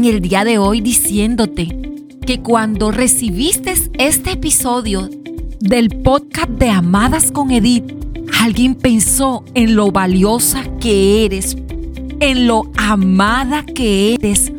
en el día de hoy diciéndote que cuando recibiste este episodio del podcast de Amadas con Edith, alguien pensó en lo valiosa que eres, en lo amada que eres.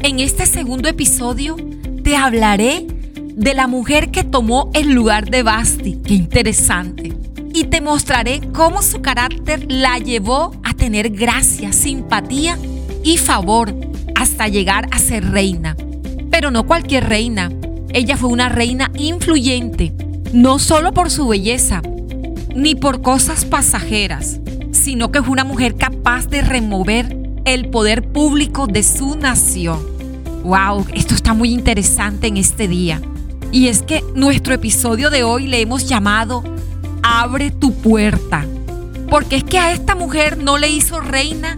En este segundo episodio te hablaré de la mujer que tomó el lugar de Basti. Qué interesante. Y te mostraré cómo su carácter la llevó a tener gracia, simpatía y favor hasta llegar a ser reina. Pero no cualquier reina. Ella fue una reina influyente, no solo por su belleza, ni por cosas pasajeras, sino que fue una mujer capaz de remover el poder público de su nación. ¡Wow! Esto está muy interesante en este día. Y es que nuestro episodio de hoy le hemos llamado Abre tu puerta. Porque es que a esta mujer no le hizo reina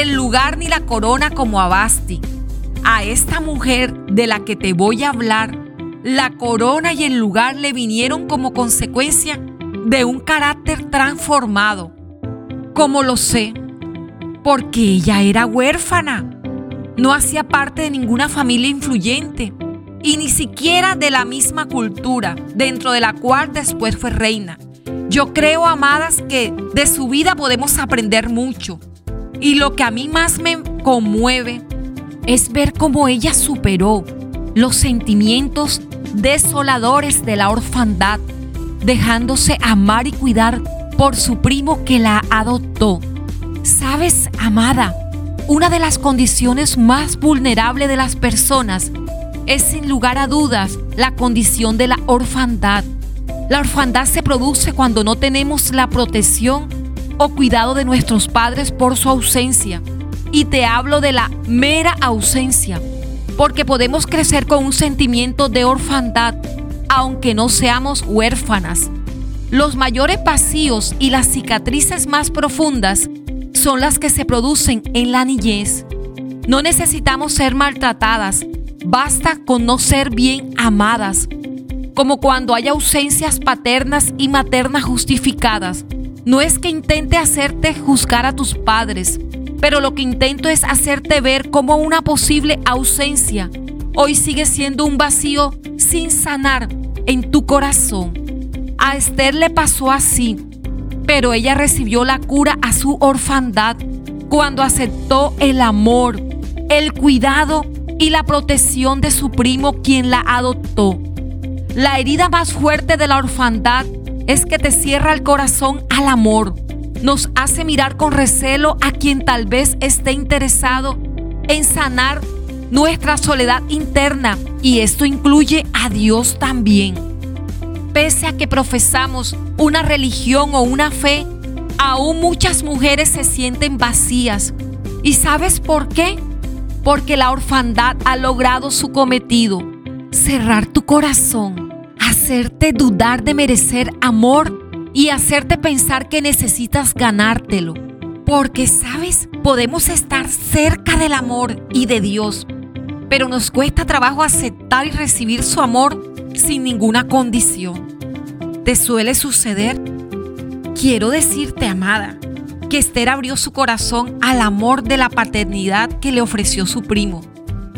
el lugar ni la corona como a Basti. A esta mujer de la que te voy a hablar, la corona y el lugar le vinieron como consecuencia de un carácter transformado. Como lo sé? Porque ella era huérfana. No hacía parte de ninguna familia influyente y ni siquiera de la misma cultura dentro de la cual después fue reina. Yo creo, amadas, que de su vida podemos aprender mucho. Y lo que a mí más me conmueve es ver cómo ella superó los sentimientos desoladores de la orfandad, dejándose amar y cuidar por su primo que la adoptó. Sabes, amada, una de las condiciones más vulnerables de las personas es sin lugar a dudas la condición de la orfandad. La orfandad se produce cuando no tenemos la protección o cuidado de nuestros padres por su ausencia. Y te hablo de la mera ausencia, porque podemos crecer con un sentimiento de orfandad, aunque no seamos huérfanas. Los mayores vacíos y las cicatrices más profundas son las que se producen en la niñez. No necesitamos ser maltratadas, Basta con no ser bien amadas, como cuando hay ausencias paternas y maternas justificadas. No es que intente hacerte juzgar a tus padres, pero lo que intento es hacerte ver como una posible ausencia hoy sigue siendo un vacío sin sanar en tu corazón. A Esther le pasó así, pero ella recibió la cura a su orfandad cuando aceptó el amor, el cuidado y la protección de su primo quien la adoptó. La herida más fuerte de la orfandad es que te cierra el corazón al amor. Nos hace mirar con recelo a quien tal vez esté interesado en sanar nuestra soledad interna y esto incluye a Dios también. Pese a que profesamos una religión o una fe, aún muchas mujeres se sienten vacías. ¿Y sabes por qué? porque la orfandad ha logrado su cometido, cerrar tu corazón, hacerte dudar de merecer amor y hacerte pensar que necesitas ganártelo. Porque, ¿sabes? Podemos estar cerca del amor y de Dios, pero nos cuesta trabajo aceptar y recibir su amor sin ninguna condición. ¿Te suele suceder? Quiero decirte, amada, que Esther abrió su corazón al amor de la paternidad que le ofreció su primo.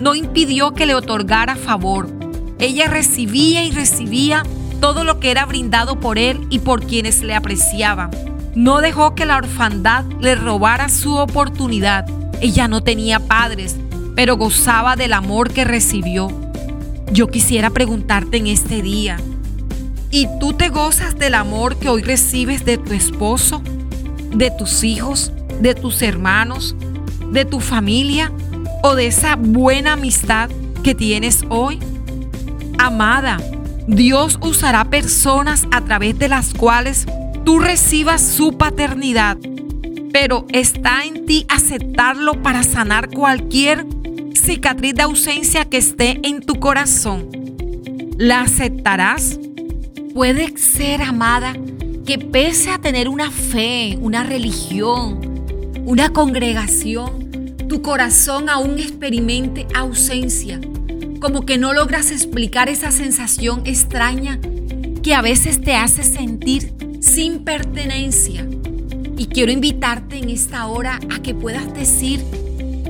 No impidió que le otorgara favor. Ella recibía y recibía todo lo que era brindado por él y por quienes le apreciaban. No dejó que la orfandad le robara su oportunidad. Ella no tenía padres, pero gozaba del amor que recibió. Yo quisiera preguntarte en este día, ¿y tú te gozas del amor que hoy recibes de tu esposo? de tus hijos, de tus hermanos, de tu familia o de esa buena amistad que tienes hoy? Amada, Dios usará personas a través de las cuales tú recibas su paternidad, pero está en ti aceptarlo para sanar cualquier cicatriz de ausencia que esté en tu corazón. ¿La aceptarás? Puede ser, amada, que pese a tener una fe, una religión, una congregación, tu corazón aún experimente ausencia, como que no logras explicar esa sensación extraña que a veces te hace sentir sin pertenencia. Y quiero invitarte en esta hora a que puedas decir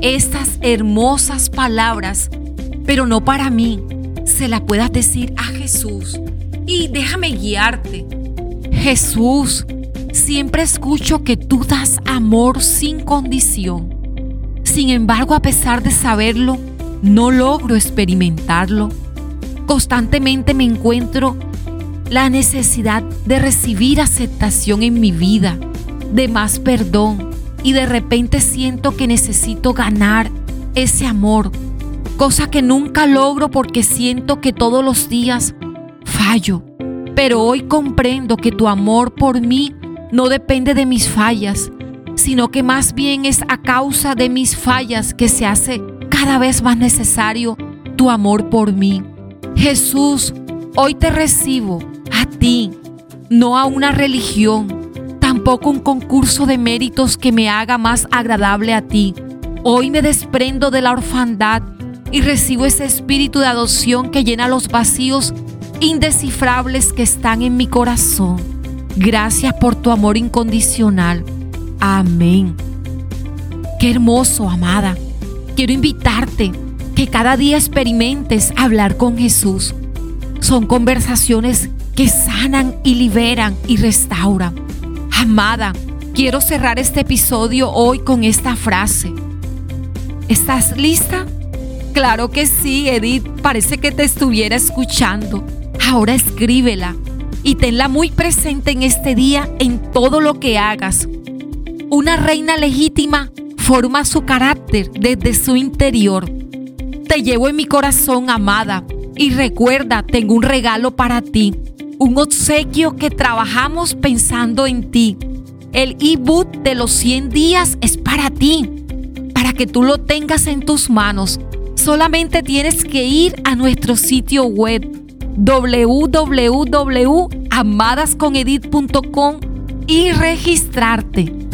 estas hermosas palabras, pero no para mí, se la puedas decir a Jesús. Y déjame guiarte. Jesús, siempre escucho que tú das amor sin condición. Sin embargo, a pesar de saberlo, no logro experimentarlo. Constantemente me encuentro la necesidad de recibir aceptación en mi vida, de más perdón y de repente siento que necesito ganar ese amor, cosa que nunca logro porque siento que todos los días fallo. Pero hoy comprendo que tu amor por mí no depende de mis fallas, sino que más bien es a causa de mis fallas que se hace cada vez más necesario tu amor por mí. Jesús, hoy te recibo a ti, no a una religión, tampoco un concurso de méritos que me haga más agradable a ti. Hoy me desprendo de la orfandad y recibo ese espíritu de adopción que llena los vacíos indescifrables que están en mi corazón. Gracias por tu amor incondicional. Amén. Qué hermoso, amada. Quiero invitarte que cada día experimentes hablar con Jesús. Son conversaciones que sanan y liberan y restauran. Amada, quiero cerrar este episodio hoy con esta frase. ¿Estás lista? Claro que sí, Edith. Parece que te estuviera escuchando. Ahora escríbela y tenla muy presente en este día en todo lo que hagas. Una reina legítima forma su carácter desde su interior te llevo en mi corazón, amada. Y recuerda, tengo un regalo para ti. Un obsequio que trabajamos pensando en ti. El ebook de los 100 días es para ti. Para que tú lo tengas en tus manos. Solamente tienes que ir a nuestro sitio web www.amadasconedit.com y registrarte.